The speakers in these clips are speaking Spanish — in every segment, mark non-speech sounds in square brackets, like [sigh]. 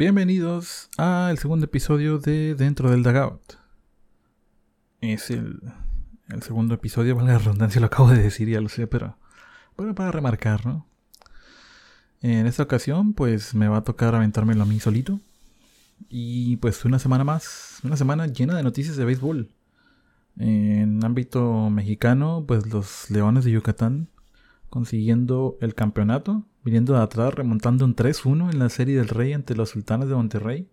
Bienvenidos al segundo episodio de Dentro del Dugout. Es el, segundo episodio, vale la redundancia, lo acabo de decir, ya lo sé, pero bueno, para remarcar, ¿no? En esta ocasión, pues me va a tocar aventármelo a mí solito. Y pues una semana más, una semana llena de noticias de béisbol. En ámbito mexicano, pues los Leones de Yucatán consiguiendo el campeonato, viniendo de atrás, remontando un 3-1 en la Serie del Rey ante los Sultanes de Monterrey.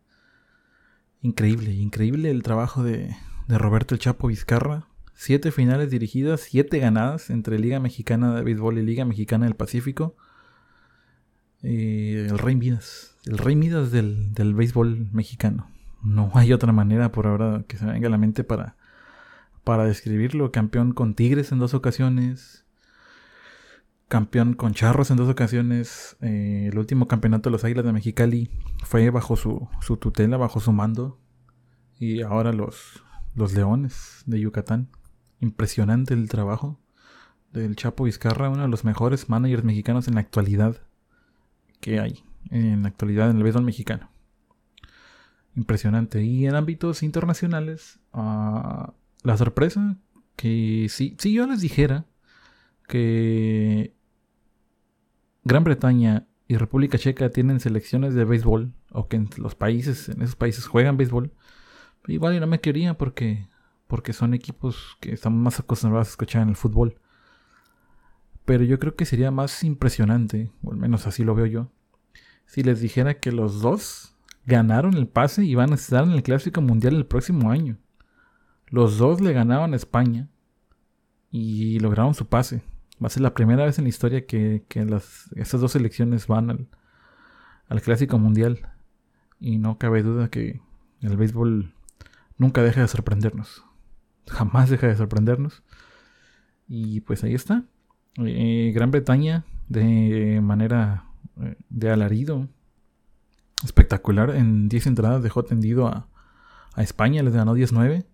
Increíble, increíble el trabajo de, Roberto El Chapo Vizcarra. Siete finales dirigidas, siete ganadas entre Liga Mexicana de Béisbol y Liga Mexicana del Pacífico. el Rey Midas, el Rey Midas del, del béisbol mexicano. No hay otra manera por ahora que se venga a la mente para, para describirlo. Campeón con Tigres en dos ocasiones, campeón con Charros en dos ocasiones. Eh, el último campeonato de los Águilas de Mexicali fue bajo su, tutela, bajo su mando. Y ahora los, los Leones de Yucatán. Impresionante el trabajo del Chapo Vizcarra, uno de los mejores managers mexicanos en la actualidad que hay. En la actualidad en el béisbol mexicano. Impresionante. Y en ámbitos internacionales, ah, la sorpresa que si, si yo les dijera que Gran Bretaña y República Checa tienen selecciones de béisbol, o que en los países, en esos países juegan béisbol, igual y no me quería porque, porque son equipos que están más acostumbrados a escuchar en el fútbol. Pero yo creo que sería más impresionante, o al menos así lo veo yo, si les dijera que los dos ganaron el pase y van a estar en el Clásico Mundial el próximo año. Los dos le ganaban a España y lograron su pase. Va a ser la primera vez en la historia que, las, estas dos selecciones van al, al Clásico Mundial. Y no cabe duda que el béisbol nunca deja de sorprendernos. Jamás deja de sorprendernos. Y pues ahí está. Eh, Gran Bretaña de manera eh, de alarido. Espectacular. En 10 entradas dejó tendido a, a España. Les ganó 19.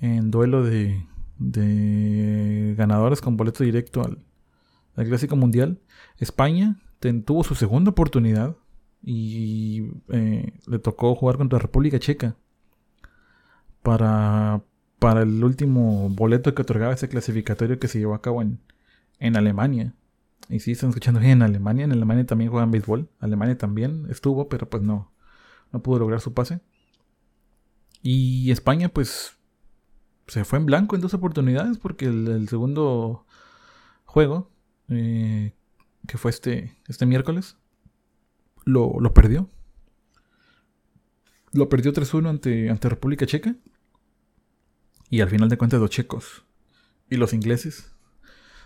En duelo de de ganadores con boleto directo al, Clásico Mundial. España tuvo su segunda oportunidad y eh, le tocó jugar contra República Checa para, para el último boleto que otorgaba ese clasificatorio que se llevó a cabo en, en Alemania. Y si están escuchando bien en Alemania. En Alemania también juegan béisbol. Alemania también estuvo, pero pues no, no pudo lograr su pase. Y España, pues se fue en blanco en dos oportunidades porque el, segundo juego, eh, que fue este, este miércoles, lo, perdió. Lo perdió 3-1 ante, ante República Checa. Y al final de cuentas los checos y los ingleses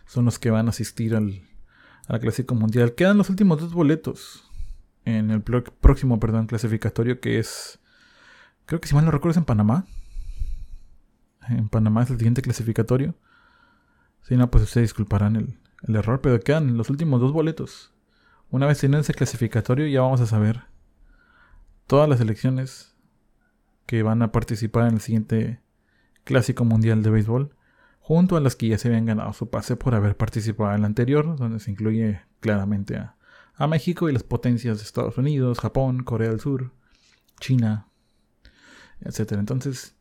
son los que van a asistir al, al Clásico Mundial. Quedan los últimos dos boletos en el próximo perdón, clasificatorio que es, creo que si mal no recuerdo es en Panamá en Panamá es el siguiente clasificatorio. Si no, pues ustedes disculparán el, error, pero quedan los últimos dos boletos. Una vez en ese clasificatorio ya vamos a saber todas las elecciones que van a participar en el siguiente Clásico Mundial de Béisbol, junto a las que ya se habían ganado su pase por haber participado en el anterior, donde se incluye claramente a, a México y las potencias de Estados Unidos, Japón, Corea del Sur, China, etc. Entonces,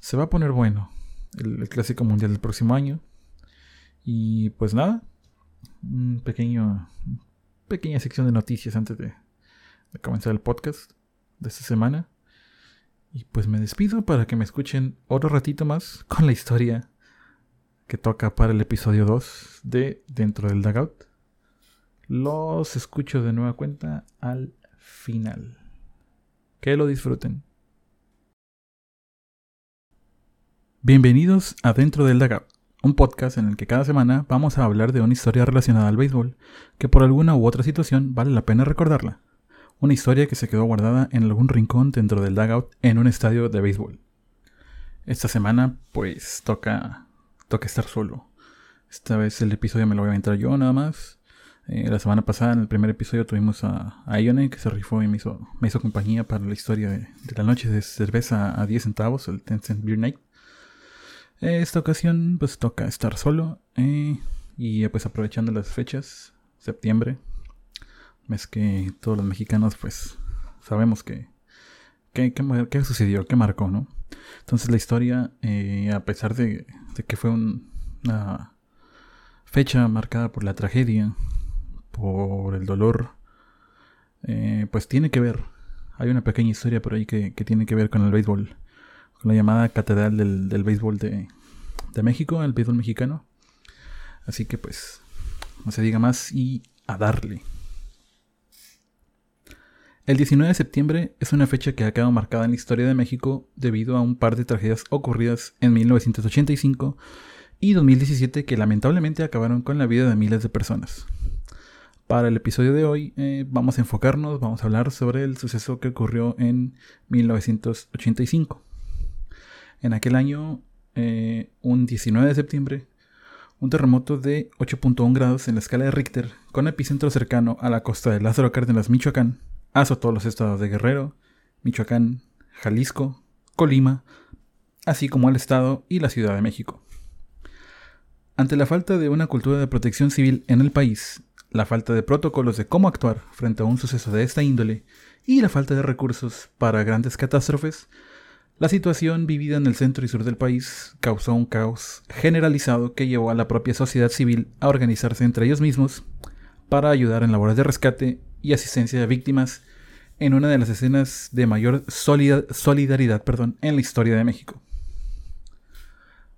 se va a poner bueno el, Clásico Mundial del próximo año. Y pues nada, un pequeño, pequeña sección de noticias antes de, comenzar el podcast de esta semana. Y pues me despido para que me escuchen otro ratito más con la historia que toca para el episodio 2 de Dentro del Dugout. Los escucho de nueva cuenta al final. Que lo disfruten. Bienvenidos a Dentro del Dugout, un podcast en el que cada semana vamos a hablar de una historia relacionada al béisbol que por alguna u otra situación vale la pena recordarla. Una historia que se quedó guardada en algún rincón dentro del dugout en un estadio de béisbol. Esta semana, pues, toca, toca estar solo. Esta vez el episodio me lo voy a entrar yo nada más. Eh, la semana pasada, en el primer episodio, tuvimos a, a Ione, que se rifó y me hizo, me hizo compañía para la historia de, de la noche de cerveza a 10 centavos, el Tencent Beer Night. Esta ocasión pues toca estar solo eh, y pues aprovechando las fechas, septiembre, mes que todos los mexicanos pues sabemos que, qué sucedió, qué marcó, ¿no? Entonces la historia, eh, a pesar de, que fue una fecha marcada por la tragedia, por el dolor, eh, pues tiene que ver. Hay una pequeña historia por ahí que, tiene que ver con el béisbol, con la llamada catedral del, del béisbol de, de México, el béisbol mexicano. Así que pues, no se diga más y a darle. El 19 de septiembre es una fecha que ha quedado marcada en la historia de México debido a un par de tragedias ocurridas en 1985 y 2017 que lamentablemente acabaron con la vida de miles de personas. Para el episodio de hoy eh, vamos a enfocarnos, vamos a hablar sobre el suceso que ocurrió en 1985. En aquel año, eh, un 19 de septiembre, un terremoto de 8.1 grados en la escala de Richter, con epicentro cercano a la costa de Lázaro Cárdenas, Michoacán, azotó los estados de Guerrero, Michoacán, Jalisco, Colima, así como el estado y la Ciudad de México. Ante la falta de una cultura de protección civil en el país, la falta de protocolos de cómo actuar frente a un suceso de esta índole y la falta de recursos para grandes catástrofes, la situación vivida en el centro y sur del país causó un caos generalizado que llevó a la propia sociedad civil a organizarse entre ellos mismos para ayudar en labores de rescate y asistencia de víctimas en una de las escenas de mayor solidaridad perdón, en la historia de México.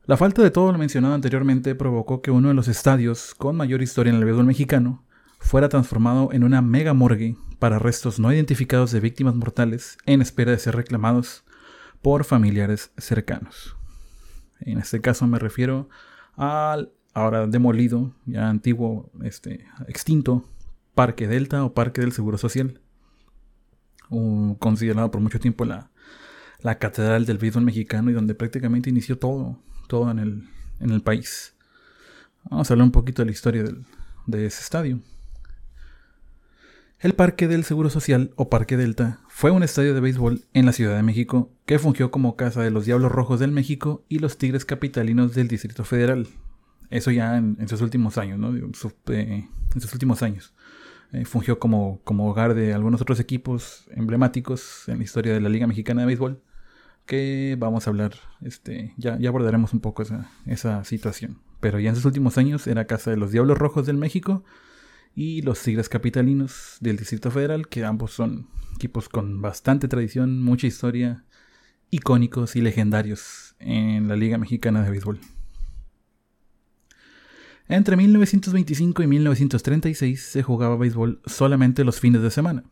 La falta de todo lo mencionado anteriormente provocó que uno de los estadios con mayor historia en el béisbol mexicano fuera transformado en una mega morgue para restos no identificados de víctimas mortales en espera de ser reclamados por familiares cercanos. En este caso me refiero al ahora demolido, ya antiguo, este, extinto Parque Delta o Parque del Seguro Social, considerado por mucho tiempo la, catedral del béisbol mexicano y donde prácticamente inició todo, todo en el, en el país. Vamos a hablar un poquito de la historia de ese estadio. El Parque del Seguro Social o Parque Delta fue un estadio de béisbol en la Ciudad de México que fungió como casa de los Diablos Rojos del México y los Tigres Capitalinos del Distrito Federal. Eso ya en, sus últimos años, ¿no? en sus últimos años. Eh, fungió como, como hogar de algunos otros equipos emblemáticos en la historia de la Liga Mexicana de Béisbol, que vamos a hablar, este, ya, ya abordaremos un poco esa, esa situación. Pero ya en sus últimos años era casa de los Diablos Rojos del México y los Tigres Capitalinos del Distrito Federal, que ambos son equipos con bastante tradición, mucha historia, icónicos y legendarios en la Liga Mexicana de Béisbol. Entre 1925 y 1936 se jugaba béisbol solamente los fines de semana.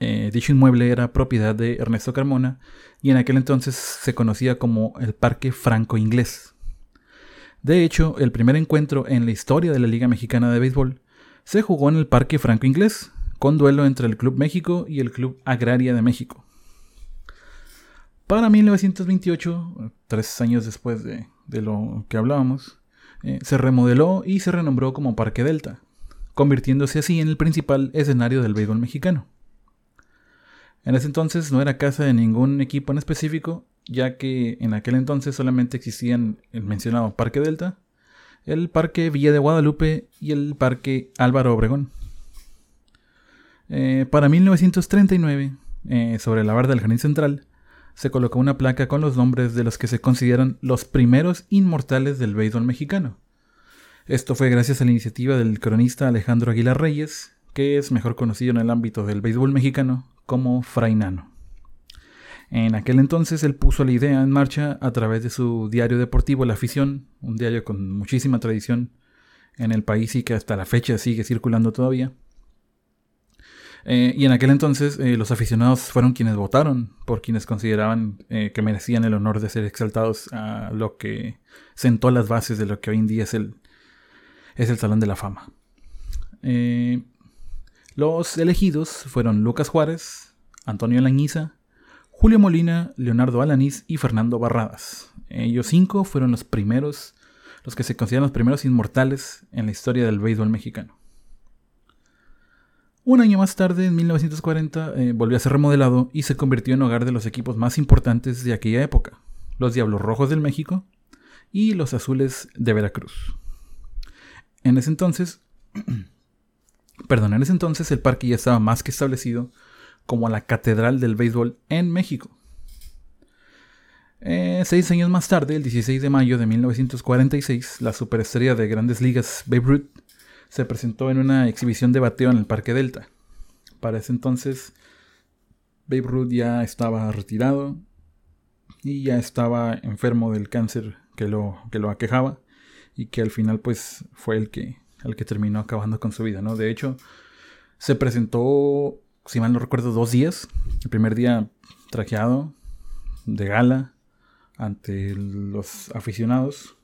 Eh, dicho inmueble era propiedad de Ernesto Carmona y en aquel entonces se conocía como el Parque Franco Inglés. De hecho, el primer encuentro en la historia de la Liga Mexicana de Béisbol se jugó en el Parque Franco Inglés, con duelo entre el Club México y el Club Agraria de México. Para 1928, tres años después de lo que hablábamos, eh, se remodeló y se renombró como Parque Delta, convirtiéndose así en el principal escenario del béisbol mexicano. En ese entonces no era casa de ningún equipo en específico, ya que en aquel entonces solamente existían el mencionado Parque Delta, el Parque Villa de Guadalupe y el Parque Álvaro Obregón. Eh, para 1939, eh, sobre la barra del Jardín Central, se colocó una placa con los nombres de los que se consideran los primeros inmortales del béisbol mexicano. Esto fue gracias a la iniciativa del cronista Alejandro Aguilar Reyes, que es mejor conocido en el ámbito del béisbol mexicano como Frainano. En aquel entonces él puso la idea en marcha a través de su diario deportivo La Afición, un diario con muchísima tradición en el país y que hasta la fecha sigue circulando todavía. Eh, y en aquel entonces eh, los aficionados fueron quienes votaron por quienes consideraban eh, que merecían el honor de ser exaltados a lo que sentó las bases de lo que hoy en día es el, es el Salón de la Fama. los elegidos fueron Lucas Juárez, Antonio Lañiza, Julio Molina, Leonardo Alanís y Fernando Barradas. Ellos cinco fueron los primeros, los que se consideran los primeros inmortales en la historia del béisbol mexicano. Un año más tarde, en 1940, eh, volvió a ser remodelado y se convirtió en hogar de los equipos más importantes de aquella época, los Diablos Rojos del México y los Azules de Veracruz. En ese entonces, [clears throat] perdón, en ese entonces el parque ya estaba más que establecido como la Catedral del Béisbol en México. Eh, seis años más tarde, el 16 de mayo de 1946, la superestrella de grandes ligas Babe Ruth se presentó en una exhibición de bateo en el Parque Delta. Para ese entonces, Babe Ruth ya estaba retirado y ya estaba enfermo del cáncer que lo, que lo aquejaba y que al final pues fue el que, el que terminó acabando con su vida, ¿no? De hecho, se presentó, si mal no recuerdo, dos días. El primer día trajeado, de gala, ante los aficionados.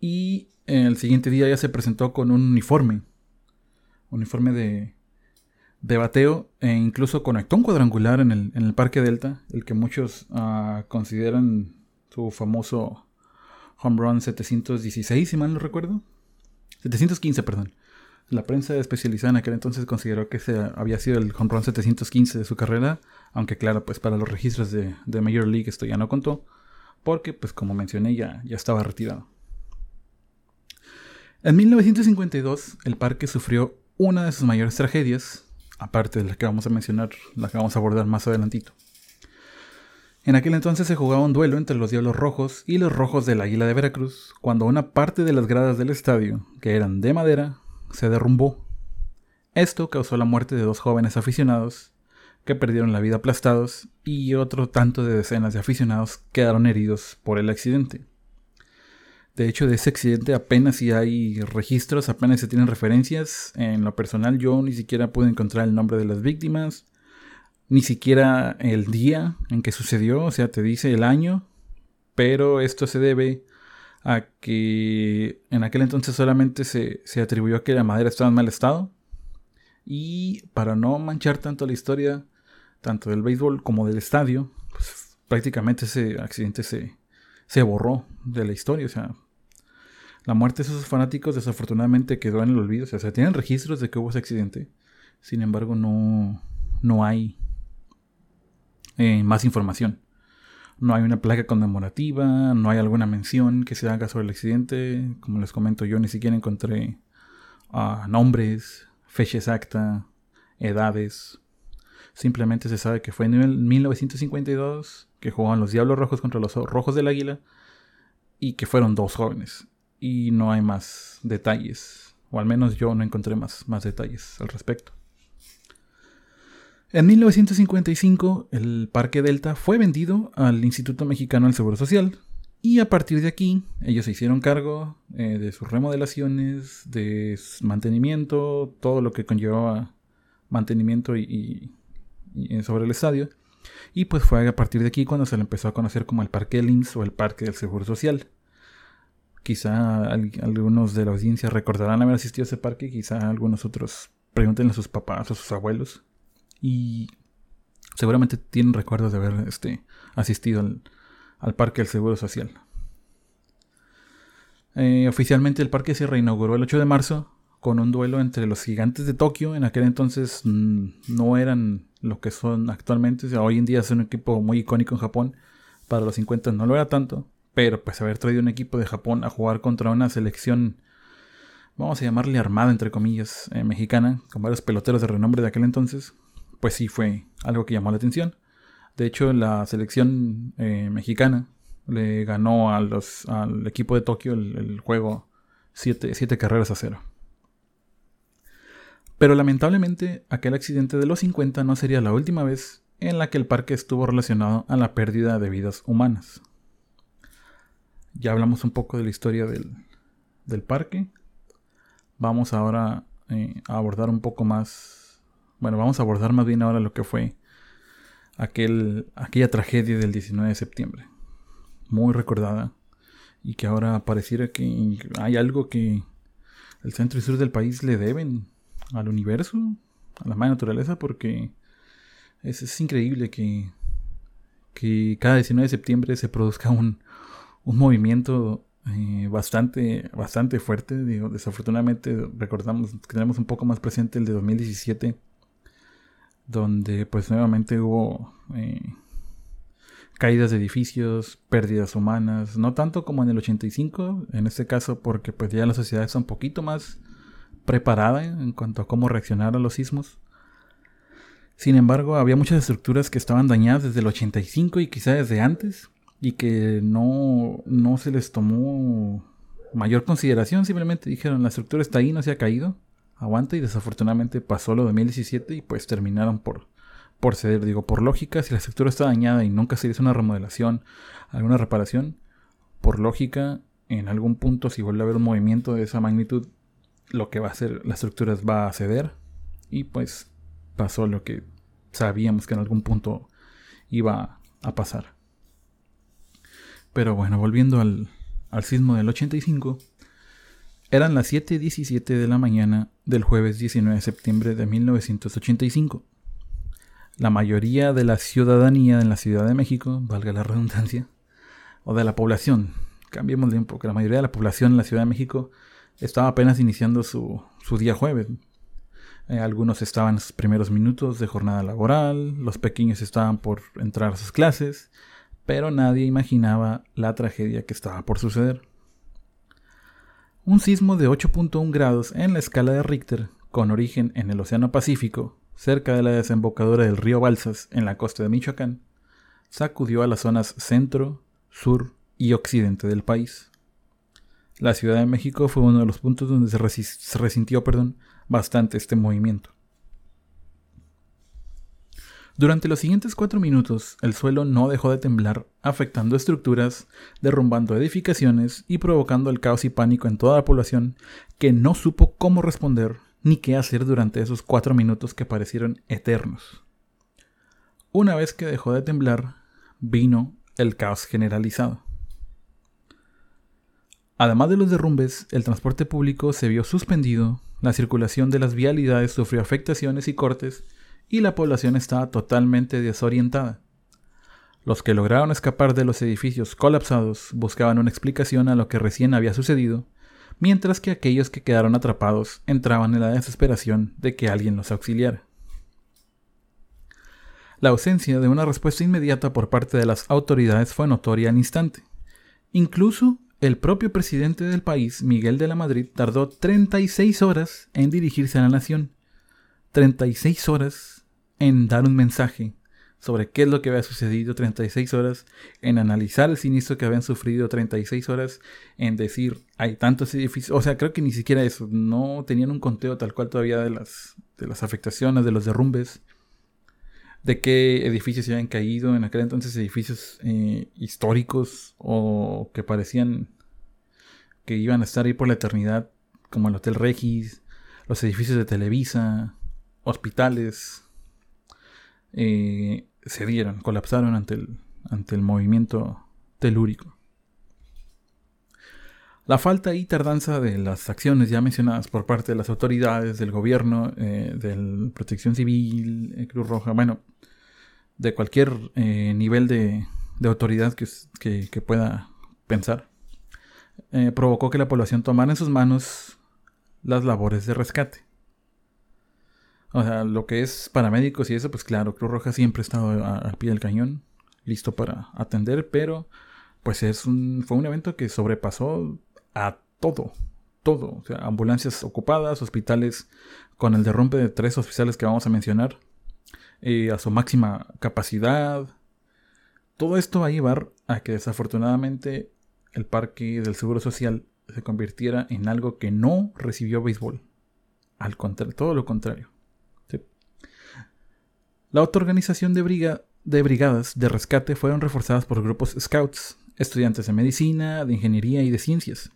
Y el siguiente día ya se presentó con un uniforme. Uniforme de, de bateo. E incluso conectó un cuadrangular en el, en el Parque Delta. El que muchos uh, consideran su famoso home run 716, si mal no recuerdo. 715, perdón. La prensa especializada en aquel entonces consideró que ese había sido el home run 715 de su carrera, aunque claro, pues para los registros de, Major League esto ya no contó, porque pues como mencioné ya, ya estaba retirado. En 1952 el parque sufrió una de sus mayores tragedias, aparte de la que vamos a mencionar, la que vamos a abordar más adelantito. En aquel entonces se jugaba un duelo entre los Diablos Rojos y los Rojos del Águila de Veracruz, cuando una parte de las gradas del estadio, que eran de madera, se derrumbó. Esto causó la muerte de dos jóvenes aficionados que perdieron la vida aplastados y otro tanto de decenas de aficionados quedaron heridos por el accidente. De hecho, de ese accidente apenas si hay registros, apenas se tienen referencias. En lo personal yo ni siquiera pude encontrar el nombre de las víctimas, ni siquiera el día en que sucedió, o sea, te dice el año, pero esto se debe a que en aquel entonces solamente se, atribuyó a que la madera estaba en mal estado. Y para no manchar tanto la historia, tanto del béisbol como del estadio, pues prácticamente ese accidente se, se borró de la historia. O sea, la muerte de esos fanáticos desafortunadamente quedó en el olvido. O sea, se tienen registros de que hubo ese accidente. Sin embargo, no, no hay eh, más información no hay una placa conmemorativa, no hay alguna mención que se haga sobre el accidente. Como les comento, yo ni siquiera encontré ah, nombres, fecha exacta, edades. Simplemente se sabe que fue en 1952 que jugaban los Diablos Rojos contra los Rojos del Águila y que fueron dos jóvenes. Y no hay más detalles, o al menos yo no encontré más, más detalles al respecto. En 1955, el Parque Delta fue vendido al Instituto Mexicano del Seguro Social. Y a partir de aquí, ellos se hicieron cargo eh, de sus remodelaciones, de mantenimiento, todo lo que conllevaba mantenimiento y, sobre el estadio. Y pues fue a partir de aquí cuando se le empezó a conocer como el Parque Lins o el Parque del Seguro Social. Quizá algunos de la audiencia recordarán haber asistido a ese parque, quizá algunos otros pregúntenle a sus papás o sus abuelos y seguramente tienen recuerdos de haber este, asistido al, Parque del Seguro Social. Eh, oficialmente el parque se reinauguró el 8 de marzo con un duelo entre los gigantes de Tokio. En aquel entonces mm, no eran lo que son actualmente. hoy en día es un equipo muy icónico en Japón. Para los 50 no lo era tanto. Pero pues haber traído un equipo de Japón a jugar contra una selección, vamos a llamarle armada entre comillas, eh, mexicana, con varios peloteros de renombre de aquel entonces, pues sí fue algo que llamó la atención. De hecho, la selección eh, mexicana le ganó al equipo de Tokio el, juego 7 carreras a 0. Pero lamentablemente, aquel accidente de los 50 no sería la última vez en la que el parque estuvo relacionado a la pérdida de vidas humanas. Ya hablamos un poco de la historia del, del parque. Vamos ahora eh, a abordar un poco más bueno, vamos a abordar más bien ahora lo que fue aquel, aquella tragedia del 19 de septiembre. Muy recordada. Y que ahora pareciera que hay algo que el centro y sur del país le deben al universo, a la madre naturaleza, porque es, increíble que, que cada 19 de septiembre se produzca un, un movimiento eh, bastante, bastante fuerte. Desafortunadamente recordamos, tenemos un poco más presente el de 2017 donde pues nuevamente hubo eh, caídas de edificios, pérdidas humanas, no tanto como en el 85, en este caso porque pues ya la sociedad está un poquito más preparada en cuanto a cómo reaccionar a los sismos. Sin embargo, había muchas estructuras que estaban dañadas desde el 85 y quizá desde antes y que no, no se les tomó mayor consideración. Simplemente dijeron, la estructura está ahí, no se ha caído, aguanta y desafortunadamente pasó lo de 2017 y pues terminaron por, por ceder. Digo, por lógica, si la estructura está dañada y nunca se hizo una remodelación, alguna reparación, por lógica, en algún punto si vuelve a haber un movimiento de esa magnitud, lo que va a hacer la estructura va a ceder y pues pasó lo que sabíamos que en algún punto iba a pasar. Pero bueno, volviendo al, al sismo del 85, eran las 7.17 de la mañana del jueves 19 de septiembre de 1985. La mayoría de la ciudadanía en la Ciudad de México, valga la redundancia, o de la población, cambiemos un poco, la mayoría de la población en la Ciudad de México estaba apenas iniciando su, su día jueves. Eh, algunos estaban en sus primeros minutos de jornada laboral, los pequeños estaban por entrar a sus clases, pero nadie imaginaba la tragedia que estaba por suceder. Un sismo de 8.1 grados en la escala de Richter, con origen en el Océano Pacífico, cerca de la desembocadura del río Balsas en la costa de Michoacán, sacudió a las zonas centro, sur y occidente del país. La Ciudad de México fue uno de los puntos donde se, resintió perdón, bastante este movimiento. Durante los siguientes cuatro minutos, el suelo no dejó de temblar, afectando estructuras, derrumbando edificaciones y provocando el caos y pánico en toda la población, que no supo cómo responder ni qué hacer durante esos cuatro minutos que parecieron eternos. Una vez que dejó de temblar, vino el caos generalizado. Además de los derrumbes, el transporte público se vio suspendido la circulación de las vialidades sufrió afectaciones y cortes y la población estaba totalmente desorientada. Los que lograron escapar de los edificios colapsados buscaban una explicación a lo que recién había sucedido, mientras que aquellos que quedaron atrapados entraban en la desesperación de que alguien los auxiliara. La ausencia de una respuesta inmediata por parte de las autoridades fue notoria al instante. Incluso el propio presidente del país, Miguel de la Madrid, tardó 36 horas en dirigirse a la nación. 36 horas en dar un mensaje sobre qué es lo que había sucedido, 36 horas en analizar el siniestro que habían sufrido, 36 horas en decir hay tantos edificios, o sea, creo que ni siquiera eso, no tenían un conteo tal cual todavía de las, de las afectaciones, de los derrumbes, de qué edificios se habían caído en aquel entonces, edificios eh, históricos o que parecían que iban a estar ahí por la eternidad, como el Hotel Regis, los edificios de Televisa, hospitales, eh, se dieron, colapsaron ante el, ante el movimiento telúrico. La falta y tardanza de las acciones ya mencionadas por parte de las autoridades, del gobierno, eh, de la protección civil, eh, Cruz Roja, bueno, de cualquier eh, nivel de, autoridad que, pueda pensar, provocó que la población tomara en sus manos las labores de rescate. O sea, lo que es paramédicos y eso, pues claro, Cruz Roja siempre ha estado al pie del cañón, listo para atender, pero pues es un, fue un evento que sobrepasó a todo, todo. O sea, ambulancias ocupadas, hospitales con el derrumbe de tres hospitales que vamos a mencionar, eh, a su máxima capacidad. Todo esto va a llevar a que desafortunadamente el parque del Seguro Social se convirtiera en algo que no recibió béisbol. Al contrario, todo lo contrario. La autoorganización de, de brigadas de rescate fueron reforzadas por grupos scouts, estudiantes de medicina, de ingeniería y de ciencias.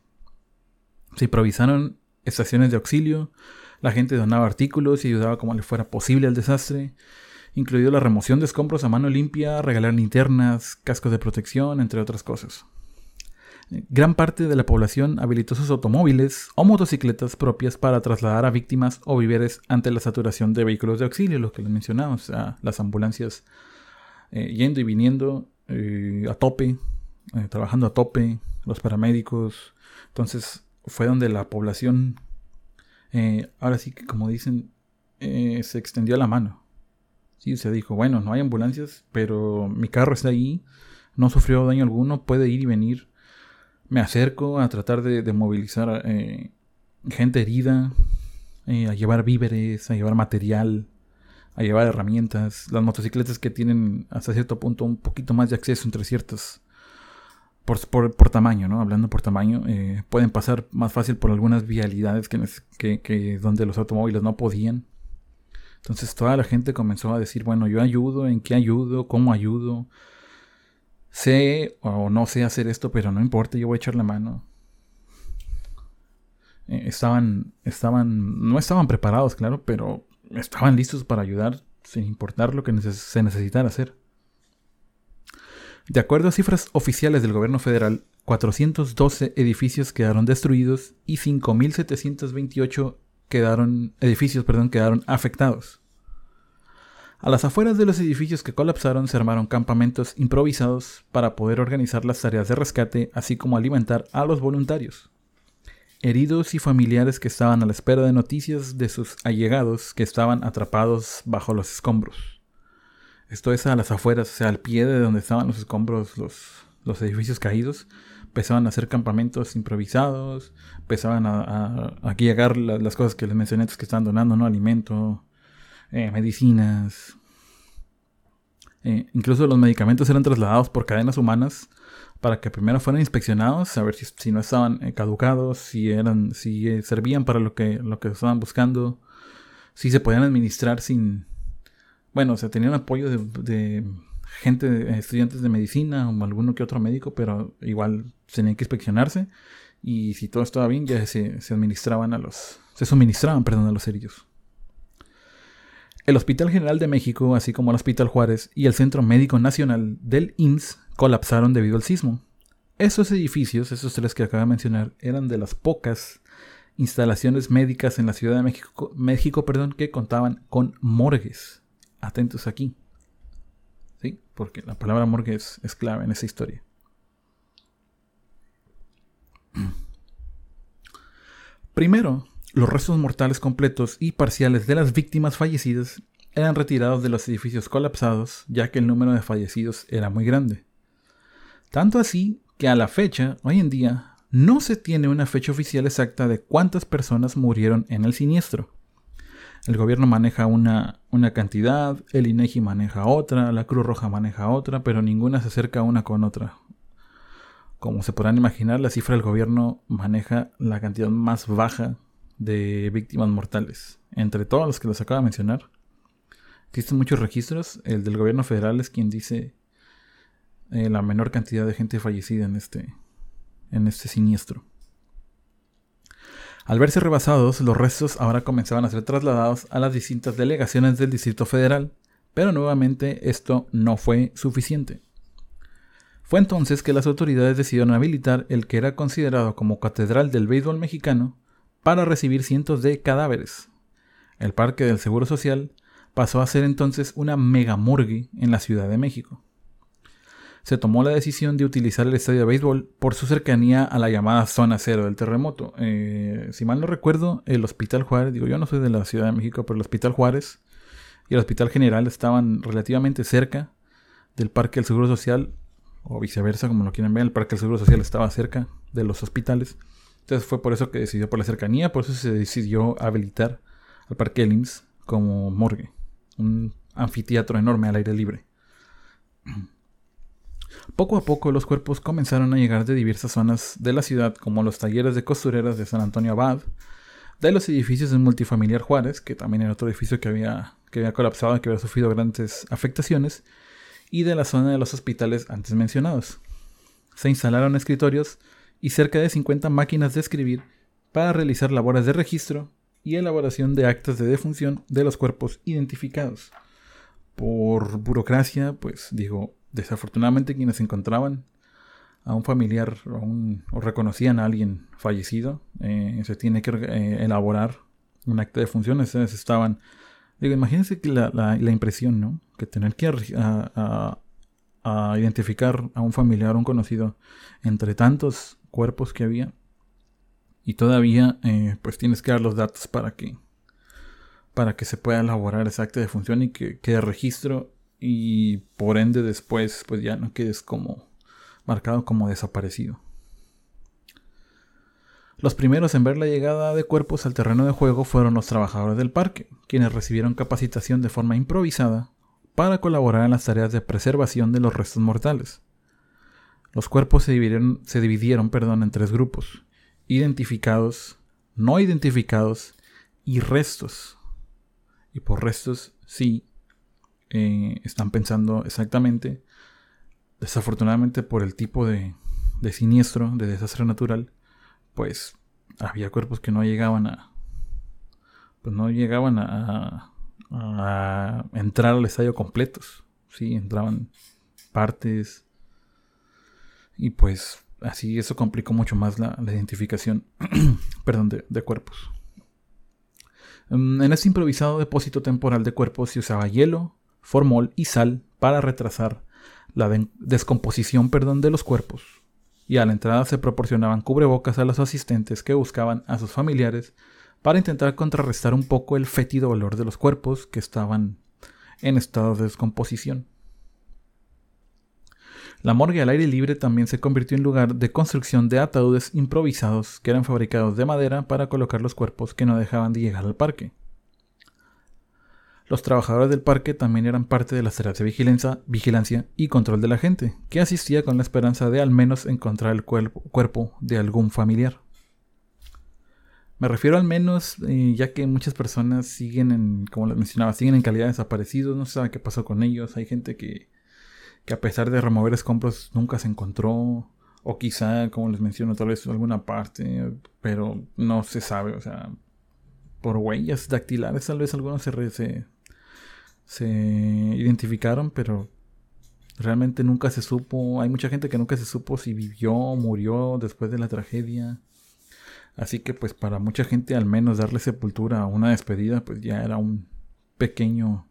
Se improvisaron estaciones de auxilio, la gente donaba artículos y ayudaba como le fuera posible al desastre, incluido la remoción de escombros a mano limpia, regalar linternas, cascos de protección, entre otras cosas. Gran parte de la población habilitó sus automóviles o motocicletas propias para trasladar a víctimas o víveres ante la saturación de vehículos de auxilio, lo que les mencionamos, las ambulancias eh, yendo y viniendo eh, a tope, eh, trabajando a tope, los paramédicos. Entonces, fue donde la población, ahora sí que como dicen, se extendió la mano. Sí, se dijo, bueno, no hay ambulancias, pero mi carro está ahí, no sufrió daño alguno, puede ir y venir. Me acerco a tratar de, movilizar eh, gente herida, a llevar víveres, a llevar material, a llevar herramientas. Las motocicletas que tienen hasta cierto punto un poquito más de acceso entre ciertas... Por, por, tamaño, ¿no? Hablando por tamaño, eh, pueden pasar más fácil por algunas vialidades que, que, donde los automóviles no podían. Entonces toda la gente comenzó a decir, bueno, yo ayudo, ¿en qué ayudo? ¿Cómo ayudo? Sé o no sé hacer esto, pero no importa, yo voy a echar la mano. Eh, estaban, estaban, no estaban preparados, claro, pero estaban listos para ayudar sin importar lo que se necesitara hacer. De acuerdo a cifras oficiales del gobierno federal, 412 edificios quedaron destruidos y 5.728 quedaron, edificios perdón, quedaron afectados. A las afueras de los edificios que colapsaron se armaron campamentos improvisados para poder organizar las tareas de rescate, así como alimentar a los voluntarios heridos y familiares que estaban a la espera de noticias de sus allegados que estaban atrapados bajo los escombros. Esto es a las afueras, o sea, al pie de donde estaban los escombros, los, los edificios caídos. Empezaban a hacer campamentos improvisados, empezaban a, a, las cosas que les mencioné que estaban donando, ¿no? Alimento, eh, medicinas. Eh, incluso los medicamentos eran trasladados por cadenas humanas para que primero fueran inspeccionados, a ver si, si no estaban eh, caducados, si eran, si eh, servían para lo que, lo que estaban buscando, si se podían administrar sin, bueno, o sea, tenían apoyo de, gente, estudiantes de medicina o alguno que otro médico, pero igual tenían que inspeccionarse y si todo estaba bien ya se, se administraban a los, se suministraban, perdón, a los heridos. El Hospital General de México, así como el Hospital Juárez y el Centro Médico Nacional del IMSS colapsaron debido al sismo. Esos edificios, esos tres que acabo de mencionar, eran de las pocas instalaciones médicas en la Ciudad de México, México perdón, que contaban con morgues. Atentos aquí. ¿Sí? Porque la palabra morgue es, es clave en esa historia. [clears throat] Primero, los restos mortales completos y parciales de las víctimas fallecidas eran retirados de los edificios colapsados, ya que el número de fallecidos era muy grande. Tanto así que a la fecha, hoy en día, no se tiene una fecha oficial exacta de cuántas personas murieron en el siniestro. El gobierno maneja una, una cantidad, el INEGI maneja otra, la Cruz Roja maneja otra, pero ninguna se acerca una con otra. Como se podrán imaginar, la cifra del gobierno maneja la cantidad más baja de víctimas mortales. Entre todos los que les acabo de mencionar, existen muchos registros. El del gobierno federal es quien dice eh, la menor cantidad de gente fallecida en este, en este siniestro. Al verse rebasados, los restos ahora comenzaban a ser trasladados a las distintas delegaciones del Distrito Federal, pero nuevamente esto no fue suficiente. Fue entonces que las autoridades decidieron habilitar el que era considerado como Catedral del Béisbol Mexicano para recibir cientos de cadáveres. El Parque del Seguro Social pasó a ser entonces una mega morgue en la Ciudad de México se tomó la decisión de utilizar el estadio de béisbol por su cercanía a la llamada zona cero del terremoto. Eh, si mal no recuerdo, el Hospital Juárez, digo yo no soy de la Ciudad de México, pero el Hospital Juárez y el Hospital General estaban relativamente cerca del Parque del Seguro Social, o viceversa, como lo quieren ver, el Parque del Seguro Social estaba cerca de los hospitales. Entonces fue por eso que decidió por la cercanía, por eso se decidió habilitar al Parque Elins como morgue, un anfiteatro enorme al aire libre. Poco a poco los cuerpos comenzaron a llegar de diversas zonas de la ciudad, como los talleres de costureras de San Antonio Abad, de los edificios del multifamiliar Juárez, que también era otro edificio que había, que había colapsado y que había sufrido grandes afectaciones, y de la zona de los hospitales antes mencionados. Se instalaron escritorios y cerca de 50 máquinas de escribir para realizar labores de registro y elaboración de actas de defunción de los cuerpos identificados. Por burocracia, pues digo, Desafortunadamente quienes encontraban a un familiar o, reconocían a alguien fallecido, eh, se tiene que eh, elaborar un acta de funciones. estaban, digo, imagínense que la, impresión, ¿no? Que tener que a, identificar a un familiar un conocido entre tantos cuerpos que había y todavía eh, pues tienes que dar los datos para que para que se pueda elaborar ese acta de función y que quede registro y por ende después pues ya no quedes como marcado como desaparecido. Los primeros en ver la llegada de cuerpos al terreno de juego fueron los trabajadores del parque, quienes recibieron capacitación de forma improvisada para colaborar en las tareas de preservación de los restos mortales. Los cuerpos se dividieron, se dividieron perdón, en tres grupos, identificados, no identificados y restos. Y por restos, sí, eh, están pensando exactamente, desafortunadamente por el tipo de, de siniestro, de desastre natural, pues había cuerpos que no llegaban a, pues no llegaban a, a, entrar al estadio completos. Sí, entraban partes. Y pues así eso complicó mucho más la, identificación [clears throat] perdón, de, cuerpos. Mm, en este improvisado depósito temporal de cuerpos se usaba hielo, formol y sal para retrasar la descomposición perdón, de los cuerpos. Y a la entrada se proporcionaban cubrebocas a los asistentes que buscaban a sus familiares para intentar contrarrestar un poco el fétido olor de los cuerpos que estaban en estado de descomposición. La morgue al aire libre también se convirtió en lugar de construcción de ataúdes improvisados que eran fabricados de madera para colocar los cuerpos que no dejaban de llegar al parque. Los trabajadores del parque también eran parte de las tareas de vigilancia, vigilancia, y control de la gente, que asistía con la esperanza de al menos encontrar el cuerpo de algún familiar. Me refiero al menos, eh, ya que muchas personas siguen en, como les mencionaba, siguen en calidad de desaparecidos, no se sabe qué pasó con ellos. Hay gente que, que a pesar de remover escombros nunca se encontró, o quizá, como les menciono, tal vez alguna parte, pero no se sabe, o sea, por huellas dactilares tal vez algunos se, se, se identificaron, pero realmente nunca se supo. Hay mucha gente que nunca se supo si vivió o murió después de la tragedia. Así que pues para mucha gente al menos darle sepultura a una despedida pues ya era un pequeño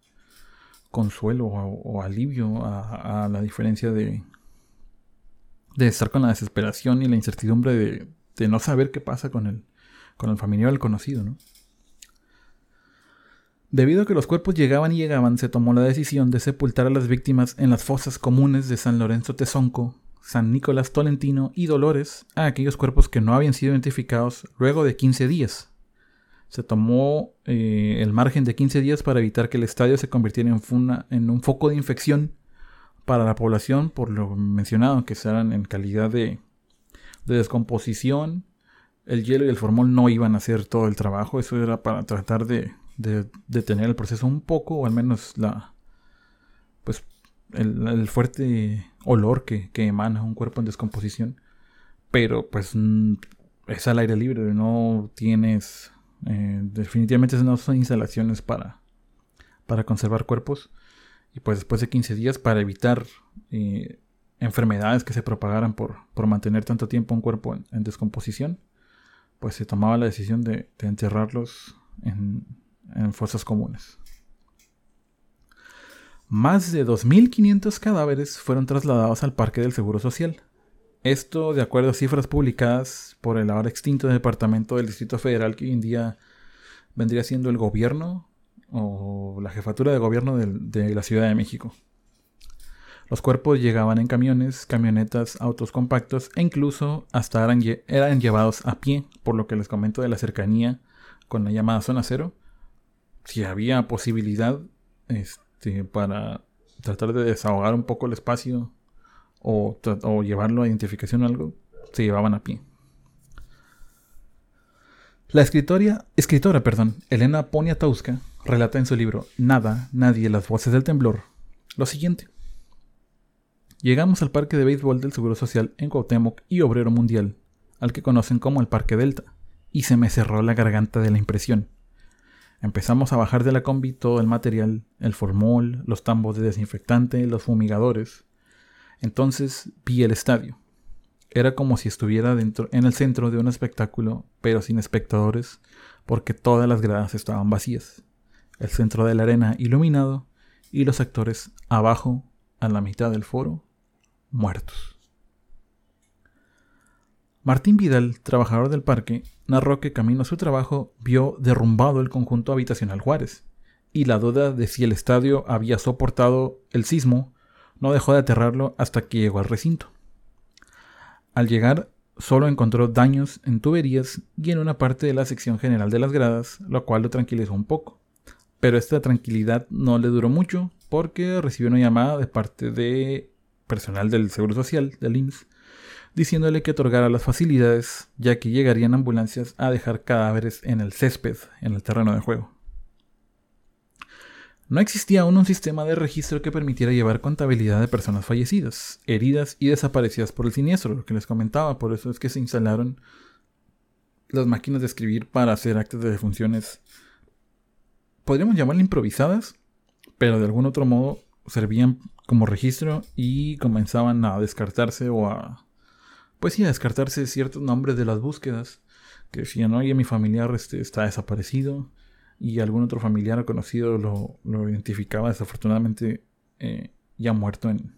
consuelo o, alivio a, la diferencia de, de estar con la desesperación y la incertidumbre de, no saber qué pasa con el, con el familiar o el conocido, ¿no? Debido a que los cuerpos llegaban y llegaban, se tomó la decisión de sepultar a las víctimas en las fosas comunes de San Lorenzo Tezonco San Nicolás Tolentino y Dolores a aquellos cuerpos que no habían sido identificados luego de 15 días. Se tomó eh, el margen de 15 días para evitar que el estadio se convirtiera en, en, un foco de infección para la población, por lo mencionado, que serán en calidad de, descomposición. El hielo y el formol no iban a hacer todo el trabajo, eso era para tratar de, de detener el proceso un poco, o al menos la, pues el, fuerte olor que, emana un cuerpo en descomposición. Pero pues mm, es al aire libre, no tienes... Eh, definitivamente no son instalaciones para, para conservar cuerpos. Y pues después de 15 días para evitar eh, enfermedades que se propagaran por, por, mantener tanto tiempo un cuerpo en, descomposición, pues se tomaba la decisión de, enterrarlos en, en fosas comunes. Más de 2.500 cadáveres fueron trasladados al Parque del Seguro Social. Esto de acuerdo a cifras publicadas por el ahora extinto Departamento del Distrito Federal, que hoy en día vendría siendo el gobierno o la jefatura de gobierno de, la Ciudad de México. Los cuerpos llegaban en camiones, camionetas, autos compactos e incluso hasta eran, eran, llevados a pie, por lo que les comento de la cercanía con la llamada zona cero. Si había posibilidad, este, este, para tratar de desahogar un poco el espacio o, llevarlo a identificación o algo, se llevaban a pie. La escritora, escritora perdón, Elena Poniatowska relata en su libro Nada, Nadie, las voces del temblor lo siguiente. Llegamos al parque de béisbol del Seguro Social en Cuauhtémoc y Obrero Mundial, al que conocen como el Parque Delta, y se me cerró la garganta de la impresión. Empezamos a bajar de la combi todo el material, el formol, los tambos de desinfectante, los fumigadores. Entonces vi el estadio. Era como si estuviera dentro, en el centro de un espectáculo, pero sin espectadores, porque todas las gradas estaban vacías. El centro de la arena iluminado y los actores abajo, a la mitad del foro, muertos. Martín Vidal, trabajador del parque, narró que camino a su trabajo vio derrumbado el conjunto habitacional Juárez, y la duda de si el estadio había soportado el sismo no dejó de aterrarlo hasta que llegó al recinto. Al llegar, solo encontró daños en tuberías y en una parte de la sección general de las gradas, lo cual lo tranquilizó un poco. Pero esta tranquilidad no le duró mucho porque recibió una llamada de parte de personal del Seguro Social, del IMSS, diciéndole que otorgara las facilidades ya que llegarían ambulancias a dejar cadáveres en el césped, en el terreno de juego. No existía aún un sistema de registro que permitiera llevar contabilidad de personas fallecidas, heridas y desaparecidas por el siniestro, lo que les comentaba, por eso es que se instalaron las máquinas de escribir para hacer actas de defunciones, podríamos llamarlas improvisadas, pero de algún otro modo servían como registro y comenzaban a descartarse o a, pues sí, a descartarse ciertos nombres de las búsquedas, que decían, oye, mi familiar este, está desaparecido, y algún otro familiar o conocido lo, identificaba desafortunadamente eh, ya muerto en,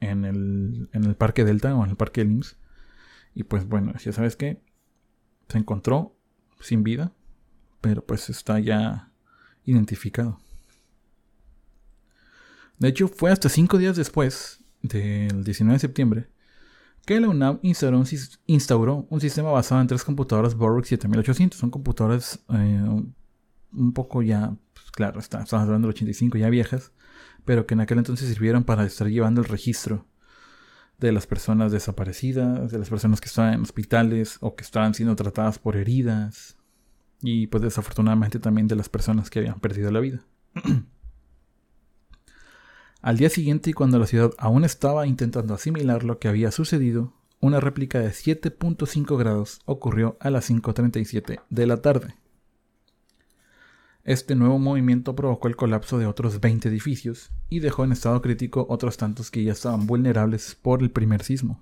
en, el, en el Parque Delta o en el Parque del IMSS. Y pues bueno, ya sabes que se encontró sin vida, pero pues está ya identificado. De hecho, fue hasta cinco días después del 19 de septiembre que la UNAM instauró un, instauró un sistema basado en tres computadoras Borg 7800. Son computadoras eh, un poco ya, pues claro, estamos hablando del 85, ya viejas, pero que en aquel entonces sirvieron para estar llevando el registro de las personas desaparecidas, de las personas que estaban en hospitales o que estaban siendo tratadas por heridas y pues desafortunadamente también de las personas que habían perdido la vida. [clears throat] Al día siguiente y cuando la ciudad aún estaba intentando asimilar lo que había sucedido, una réplica de 7.5 grados ocurrió a las 5.37 de la tarde. Este nuevo movimiento provocó el colapso de otros 20 edificios y dejó en estado crítico otros tantos que ya estaban vulnerables por el primer sismo.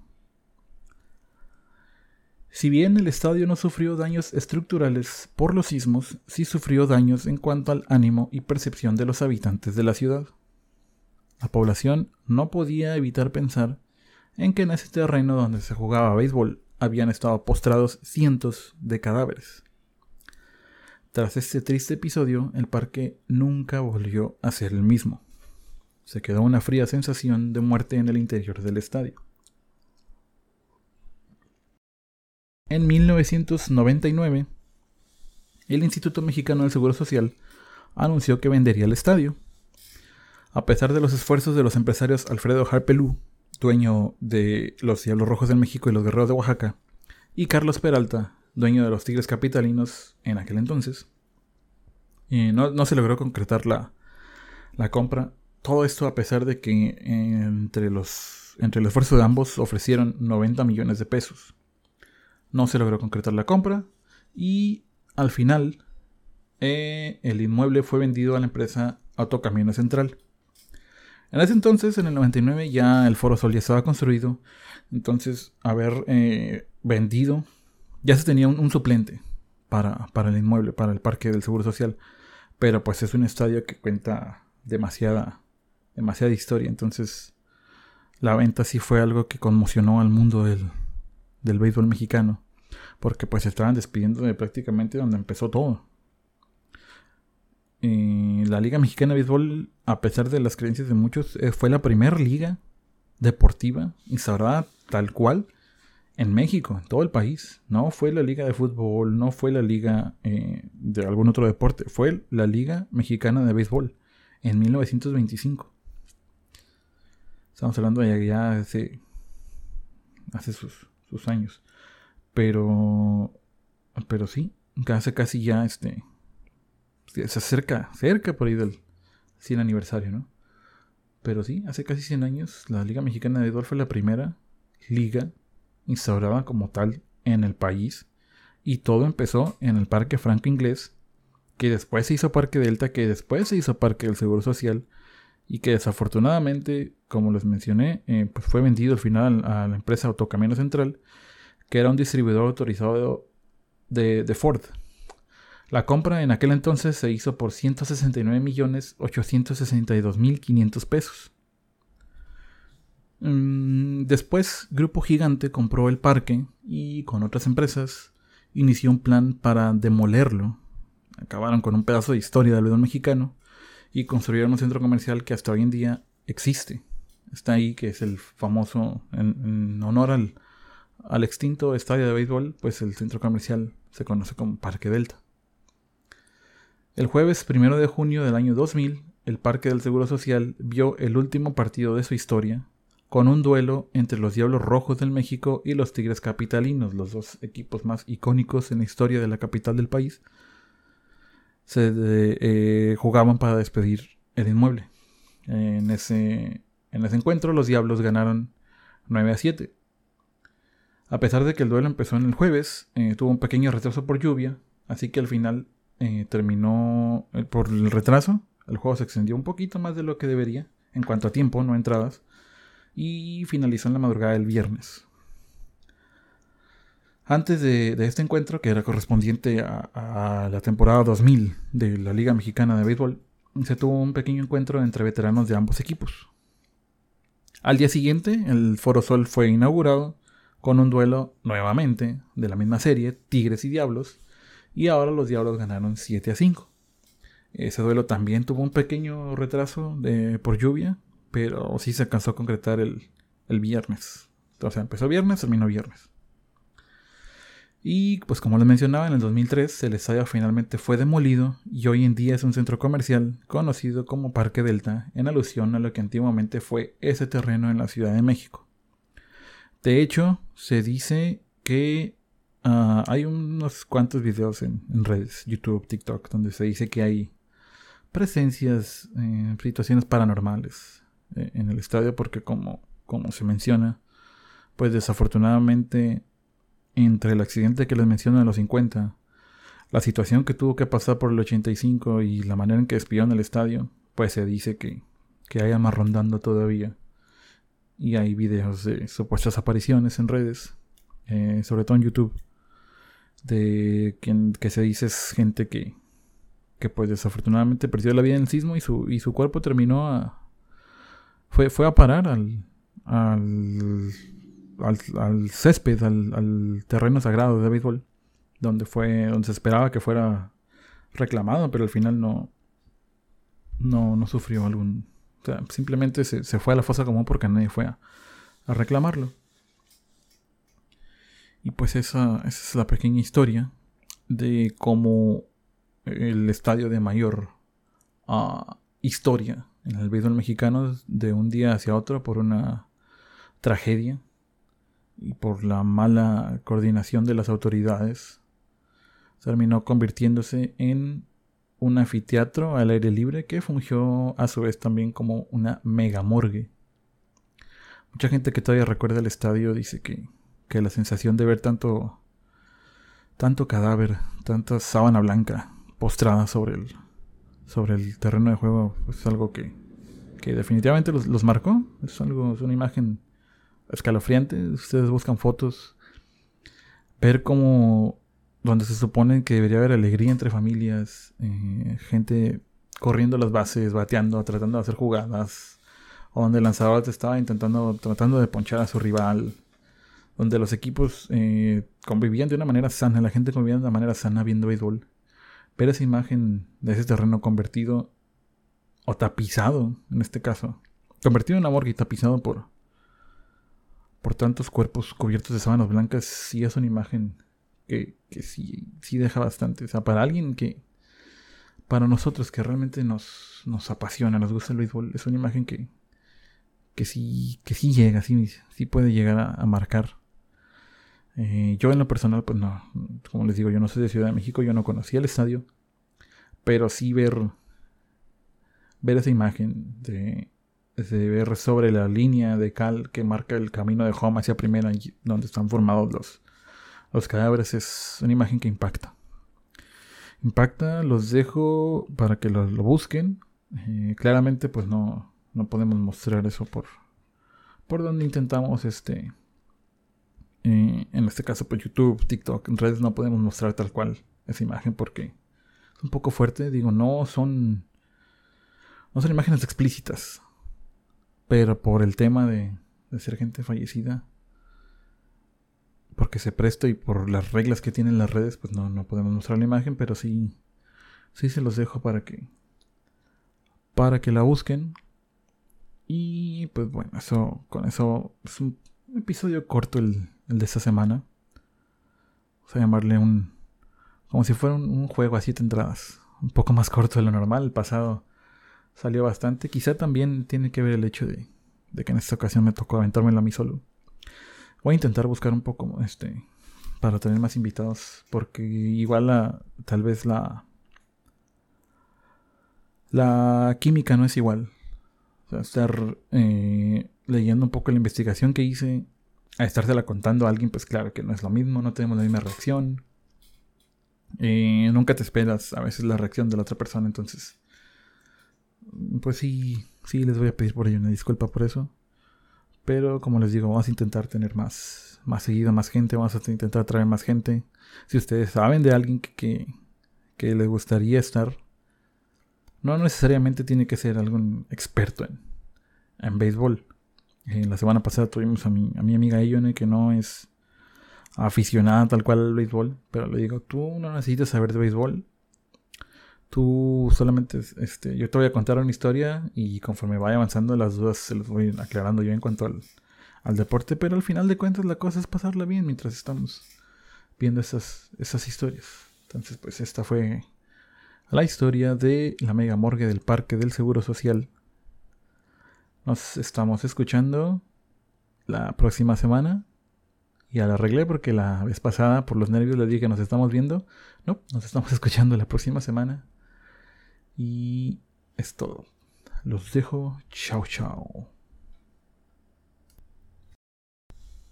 Si bien el estadio no sufrió daños estructurales por los sismos, sí sufrió daños en cuanto al ánimo y percepción de los habitantes de la ciudad. La población no podía evitar pensar en que en ese terreno donde se jugaba béisbol habían estado postrados cientos de cadáveres. Tras este triste episodio, el parque nunca volvió a ser el mismo. Se quedó una fría sensación de muerte en el interior del estadio. En 1999, el Instituto Mexicano del Seguro Social anunció que vendería el estadio. A pesar de los esfuerzos de los empresarios Alfredo Harpelú, dueño de los Diablos Rojos de México y los Guerreros de Oaxaca, y Carlos Peralta, dueño de los Tigres Capitalinos en aquel entonces. Y no, se logró concretar la, compra. Todo esto a pesar de que entre, los, entre el esfuerzo de ambos ofrecieron 90 millones de pesos. No se logró concretar la compra y al final eh, el inmueble fue vendido a la empresa Autocamino Central. En ese entonces, en el 99, ya el Foro Sol ya estaba construido. Entonces, haber eh, vendido ya se tenía un, suplente para, para, el inmueble, para el parque del Seguro Social. Pero pues es un estadio que cuenta demasiada, demasiada historia. Entonces la venta sí fue algo que conmocionó al mundo del, del béisbol mexicano. Porque pues se estaban despidiendo de prácticamente donde empezó todo. Y la Liga Mexicana de Béisbol, a pesar de las creencias de muchos, eh, fue la primera liga deportiva instaurada tal cual en México, en todo el país. No fue la liga de fútbol, no fue la liga eh, de algún otro deporte, fue la liga mexicana de béisbol en 1925. Estamos hablando de ya hace, hace sus, sus años. Pero, pero sí, hace casi ya este, se acerca, cerca por ahí del 100 aniversario, ¿no? Pero sí, hace casi 100 años la Liga Mexicana de Béisbol fue la primera liga instaurada como tal en el país. Y todo empezó en el Parque Franco Inglés, que después se hizo Parque Delta, que después se hizo Parque del Seguro Social, y que desafortunadamente, como les mencioné, eh, pues fue vendido al final a la empresa Autocamino Central, que era un distribuidor autorizado de, de Ford. La compra en aquel entonces se hizo por 169.862.500 pesos. Mm, después, Grupo Gigante compró el parque y con otras empresas inició un plan para demolerlo. Acabaron con un pedazo de historia del béisbol mexicano y construyeron un centro comercial que hasta hoy en día existe. Está ahí, que es el famoso, en, honor al, extinto estadio de béisbol, pues el centro comercial se conoce como Parque Delta. El jueves 1 de junio del año 2000, el Parque del Seguro Social vio el último partido de su historia, con un duelo entre los Diablos Rojos del México y los Tigres Capitalinos, los dos equipos más icónicos en la historia de la capital del país, se eh, jugaban para despedir el inmueble. En ese, en ese encuentro los Diablos ganaron 9 a 7. A pesar de que el duelo empezó en el jueves, eh, tuvo un pequeño retraso por lluvia, así que al final eh, terminó por el retraso. El juego se extendió un poquito más de lo que debería en cuanto a tiempo, no entradas y finalizó en la madrugada del viernes. Antes de, este encuentro, que era correspondiente a, la temporada 2000 de la Liga Mexicana de Béisbol, se tuvo un pequeño encuentro entre veteranos de ambos equipos. Al día siguiente, el Foro Sol fue inaugurado con un duelo nuevamente de la misma serie, Tigres y Diablos, y ahora los Diablos ganaron 7 a 5. Ese duelo también tuvo un pequeño retraso de, por lluvia, pero sí se alcanzó a concretar el, viernes. O sea, empezó viernes, terminó viernes. Y pues como les mencionaba, en el 2003 el estadio finalmente fue demolido y hoy en día es un centro comercial conocido como Parque Delta en alusión a lo que antiguamente fue ese terreno en la Ciudad de México. De hecho, se dice que ah, hay unos cuantos videos en, redes, YouTube, TikTok, donde se dice que hay presencias, en situaciones paranormales, eh, en el estadio porque como, como se menciona, pues desafortunadamente entre el accidente que les menciono de los 50, la situación que tuvo que pasar por el 85 y la manera en que en el estadio, pues se dice que, que hay más rondando todavía. Y hay videos de supuestas apariciones en redes, eh, sobre todo en YouTube, de quien que se dice es gente que, que pues desafortunadamente perdió la vida en el sismo y su, y su cuerpo terminó a, fue, fue a parar al, al, al, césped, al, terreno sagrado de béisbol, donde fue, donde se esperaba que fuera reclamado, pero al final no, no, no sufrió algún, o sea, simplemente se, fue a la fosa común porque nadie fue a, reclamarlo. Y pues esa, esa, es la pequeña historia de cómo el estadio de mayor uh, historia en el béisbol mexicano de un día hacia otro por una tragedia y por la mala coordinación de las autoridades terminó convirtiéndose en un anfiteatro al aire libre que fungió a su vez también como una mega morgue. Mucha gente que todavía recuerda el estadio dice que, que la sensación de ver tanto tanto cadáver, tanta sábana blanca postrada sobre el, sobre el terreno de juego es algo que, que definitivamente los, marcó. Es algo, es una imagen escalofriante. Ustedes buscan fotos, ver cómo donde se supone que debería haber alegría entre familias, eh, gente corriendo las bases, bateando, tratando de hacer jugadas, o donde el lanzador estaba intentando, tratando de ponchar a su rival, donde los equipos eh, convivían de una manera sana, la gente convivía de una manera sana viendo béisbol ver esa imagen de ese terreno convertido o tapizado, en este caso, convertido en morgue y tapizado por, por tantos cuerpos cubiertos de sábanas blancas, sí es una imagen que, que sí, sí deja bastante. O sea, para alguien que, para nosotros que realmente nos, nos apasiona, nos gusta el béisbol, es una imagen que, que sí, que sí llega, sí, sí puede llegar a marcar eh, yo en lo personal, pues no, como les digo, yo no soy de Ciudad de México, yo no conocía el estadio, pero sí ver, ver esa imagen de, ver sobre la línea de cal que marca el camino de home hacia primera, donde están formados los, los cadáveres, es una imagen que impacta. Impacta, los dejo para que lo, busquen. Eh, claramente, pues no, no podemos mostrar eso por, por donde intentamos este en este caso, pues YouTube, TikTok, en redes no podemos mostrar tal cual esa imagen porque es un poco fuerte. Digo, no son. No son imágenes explícitas. Pero por el tema de, de ser gente fallecida. Porque se presta y por las reglas que tienen las redes, pues no, no podemos mostrar la imagen, pero sí. Sí se los dejo para que. Para que la busquen. Y pues bueno, eso. Con eso. Es un episodio corto el el de esta semana. Vamos a llamarle un. Como si fuera un, juego a siete entradas. Un poco más corto de lo normal. El pasado salió bastante. Quizá también tiene que ver el hecho de, de que en esta ocasión me tocó aventármelo a mí solo. Voy a intentar buscar un poco este para tener más invitados porque igual la tal vez la la química no es igual. O sea, estar eh, leyendo un poco la investigación que hice a estársela contando a alguien, pues claro que no es lo mismo, no tenemos la misma reacción. Eh, nunca te esperas a veces la reacción de la otra persona, entonces, pues sí, sí les voy a pedir por ello una disculpa por eso. Pero como les digo, vamos a intentar tener más, más seguido, más gente, vamos a intentar traer más gente. Si ustedes saben de alguien que, que, que les gustaría estar, no necesariamente tiene que ser algún experto en, en béisbol. Eh, la semana pasada tuvimos a mi, a mi amiga Ione que no es aficionada tal cual al béisbol, pero le digo, tú no necesitas saber de béisbol. Tú solamente, este, yo te voy a contar una historia y conforme vaya avanzando las dudas se las voy aclarando yo en cuanto al, al deporte, pero al final de cuentas la cosa es pasarla bien mientras estamos viendo esas, esas historias. Entonces, pues esta fue la historia de la mega morgue del Parque del Seguro Social nos estamos escuchando la próxima semana. Ya la arreglé porque la vez pasada por los nervios le dije que nos estamos viendo. No, nos estamos [laughs] escuchando la próxima semana. Y es todo. Los dejo. Chao, chao.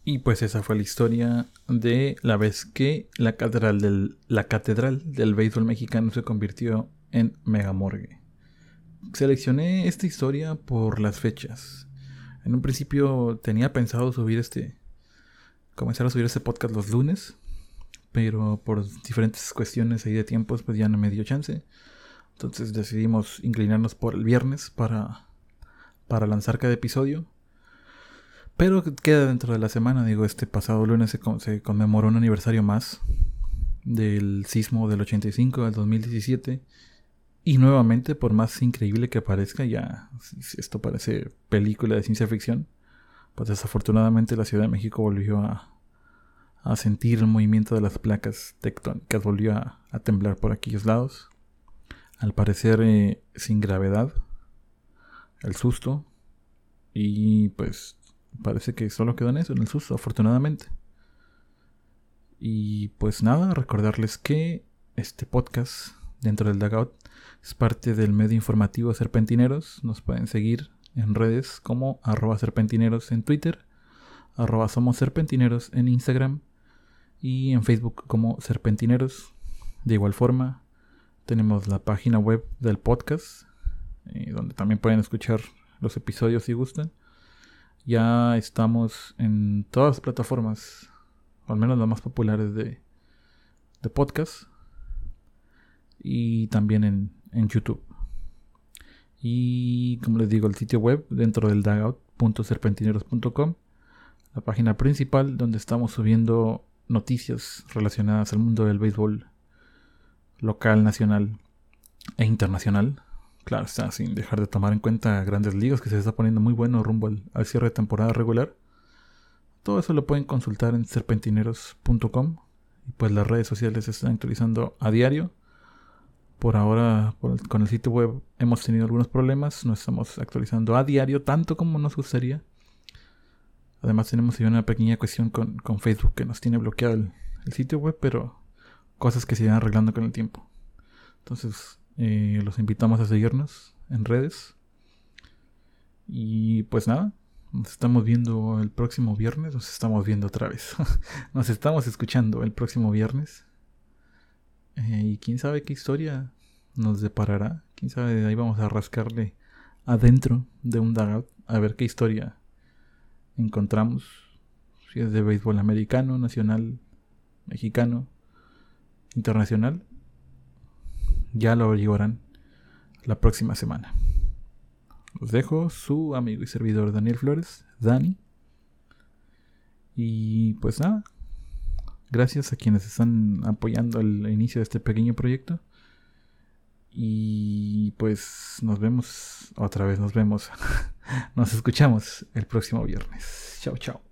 Y pues esa fue la historia de la vez que la catedral del, la catedral del béisbol mexicano se convirtió en megamorgue seleccioné esta historia por las fechas. En un principio tenía pensado subir este. comenzar a subir este podcast los lunes. Pero por diferentes cuestiones ahí de tiempos, pues ya no me dio chance. Entonces decidimos inclinarnos por el viernes para, para lanzar cada episodio. Pero queda dentro de la semana, digo, este pasado lunes se, se conmemoró un aniversario más del sismo del 85 al 2017 y nuevamente, por más increíble que parezca, ya esto parece película de ciencia ficción, pues desafortunadamente la Ciudad de México volvió a, a sentir el movimiento de las placas tectónicas, volvió a, a temblar por aquellos lados. Al parecer eh, sin gravedad, el susto, y pues parece que solo quedó en eso, en el susto, afortunadamente. Y pues nada, recordarles que este podcast dentro del Dugout es parte del medio informativo Serpentineros. Nos pueden seguir en redes como arroba serpentineros en Twitter, arroba somos serpentineros en Instagram y en Facebook como serpentineros. De igual forma, tenemos la página web del podcast, eh, donde también pueden escuchar los episodios si gustan. Ya estamos en todas las plataformas, o al menos las más populares de, de podcast. Y también en, en YouTube. Y como les digo, el sitio web dentro del dugout.serpentineros.com, la página principal donde estamos subiendo noticias relacionadas al mundo del béisbol local, nacional e internacional. Claro, está sin dejar de tomar en cuenta grandes ligas que se está poniendo muy bueno rumbo al, al cierre de temporada regular. Todo eso lo pueden consultar en serpentineros.com. Y pues las redes sociales se están actualizando a diario por ahora, con el sitio web hemos tenido algunos problemas. No estamos actualizando a diario tanto como nos gustaría. Además, tenemos una pequeña cuestión con, Facebook que nos tiene bloqueado el, sitio web, pero cosas que se irán arreglando con el tiempo. Entonces, eh, los invitamos a seguirnos en redes. Y pues nada, nos estamos viendo el próximo viernes. Nos estamos viendo otra vez. [laughs] nos estamos escuchando el próximo viernes. Eh, y quién sabe qué historia nos deparará. Quién sabe, ahí vamos a rascarle adentro de un dugout a ver qué historia encontramos. Si es de béisbol americano, nacional, mexicano, internacional. Ya lo llevarán la próxima semana. Os dejo su amigo y servidor Daniel Flores, Dani. Y pues nada, Gracias a quienes están apoyando el inicio de este pequeño proyecto. Y pues nos vemos otra vez, nos vemos. [laughs] nos escuchamos el próximo viernes. Chao, chao.